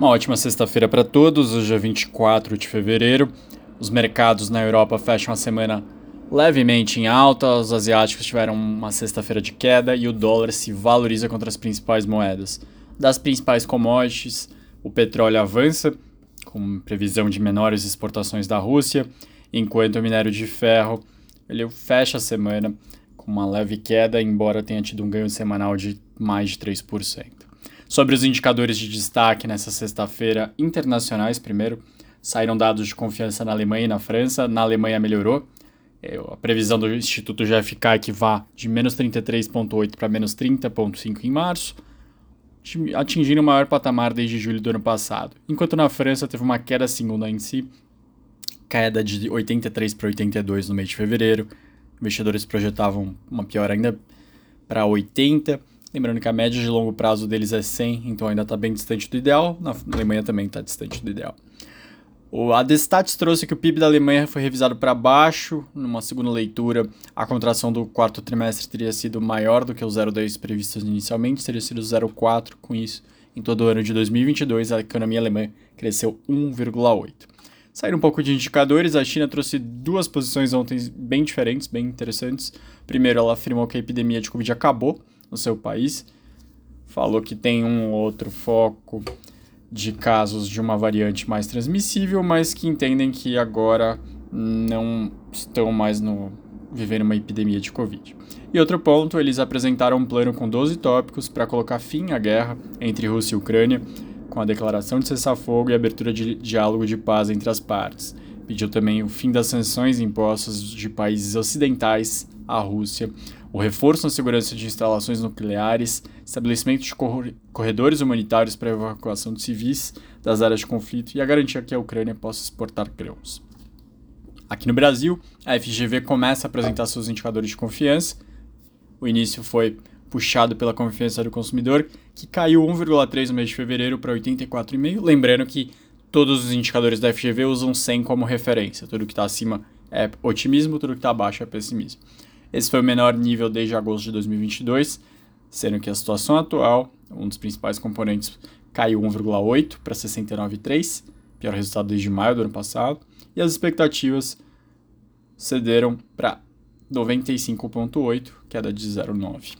Uma ótima sexta-feira para todos, hoje é 24 de fevereiro. Os mercados na Europa fecham a semana levemente em alta, os asiáticos tiveram uma sexta-feira de queda e o dólar se valoriza contra as principais moedas. Das principais commodities, o petróleo avança, com previsão de menores exportações da Rússia, enquanto o minério de ferro ele fecha a semana com uma leve queda, embora tenha tido um ganho semanal de mais de 3%. Sobre os indicadores de destaque nessa sexta-feira internacionais, primeiro, saíram dados de confiança na Alemanha e na França. Na Alemanha melhorou. É, a previsão do Instituto GFK é que vá de menos 33,8 para menos 30,5 em março, atingindo o maior patamar desde julho do ano passado. Enquanto na França teve uma queda segunda em si, queda de 83 para 82 no mês de fevereiro. Investidores projetavam uma pior ainda para 80 Lembrando que a média de longo prazo deles é 100, então ainda está bem distante do ideal. Na Alemanha também está distante do ideal. O Adestats trouxe que o PIB da Alemanha foi revisado para baixo. Numa segunda leitura, a contração do quarto trimestre teria sido maior do que o 0,2 previsto inicialmente, teria sido 0,4. Com isso, em todo o ano de 2022, a economia alemã cresceu 1,8. Saíram um pouco de indicadores, a China trouxe duas posições ontem bem diferentes, bem interessantes. Primeiro, ela afirmou que a epidemia de Covid acabou, no seu país. Falou que tem um outro foco de casos de uma variante mais transmissível, mas que entendem que agora não estão mais no vivendo uma epidemia de Covid. E outro ponto, eles apresentaram um plano com 12 tópicos para colocar fim à guerra entre Rússia e Ucrânia, com a declaração de cessar-fogo e abertura de diálogo de paz entre as partes. Pediu também o fim das sanções impostas de países ocidentais à Rússia, o reforço na segurança de instalações nucleares, estabelecimento de corredores humanitários para evacuação de civis das áreas de conflito e a garantia que a Ucrânia possa exportar grãos. Aqui no Brasil, a FGV começa a apresentar seus indicadores de confiança. O início foi puxado pela confiança do consumidor, que caiu 1,3 no mês de fevereiro para 84,5. Lembrando que todos os indicadores da FGV usam 100 como referência. Tudo que está acima é otimismo, tudo que está abaixo é pessimismo. Esse foi o menor nível desde agosto de 2022, sendo que a situação atual, um dos principais componentes, caiu 1,8 para 69,3, pior resultado desde maio do ano passado, e as expectativas cederam para 95,8, queda de 0,9.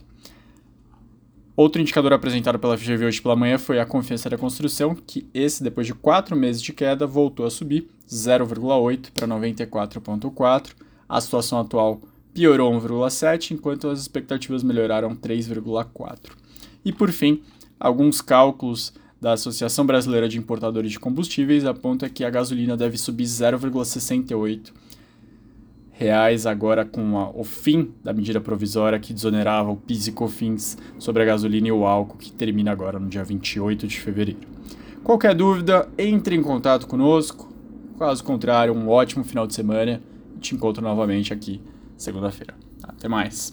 Outro indicador apresentado pela FGV hoje pela manhã foi a confiança da construção, que esse, depois de quatro meses de queda, voltou a subir 0,8 para 94,4. A situação atual piorou 1,7, enquanto as expectativas melhoraram 3,4. E por fim, alguns cálculos da Associação Brasileira de Importadores de Combustíveis apontam que a gasolina deve subir 0,68 reais agora com a, o fim da medida provisória que desonerava o PIS e COFINS sobre a gasolina e o álcool, que termina agora no dia 28 de fevereiro. Qualquer dúvida, entre em contato conosco. Caso contrário, um ótimo final de semana. Te encontro novamente aqui segunda-feira. Até mais.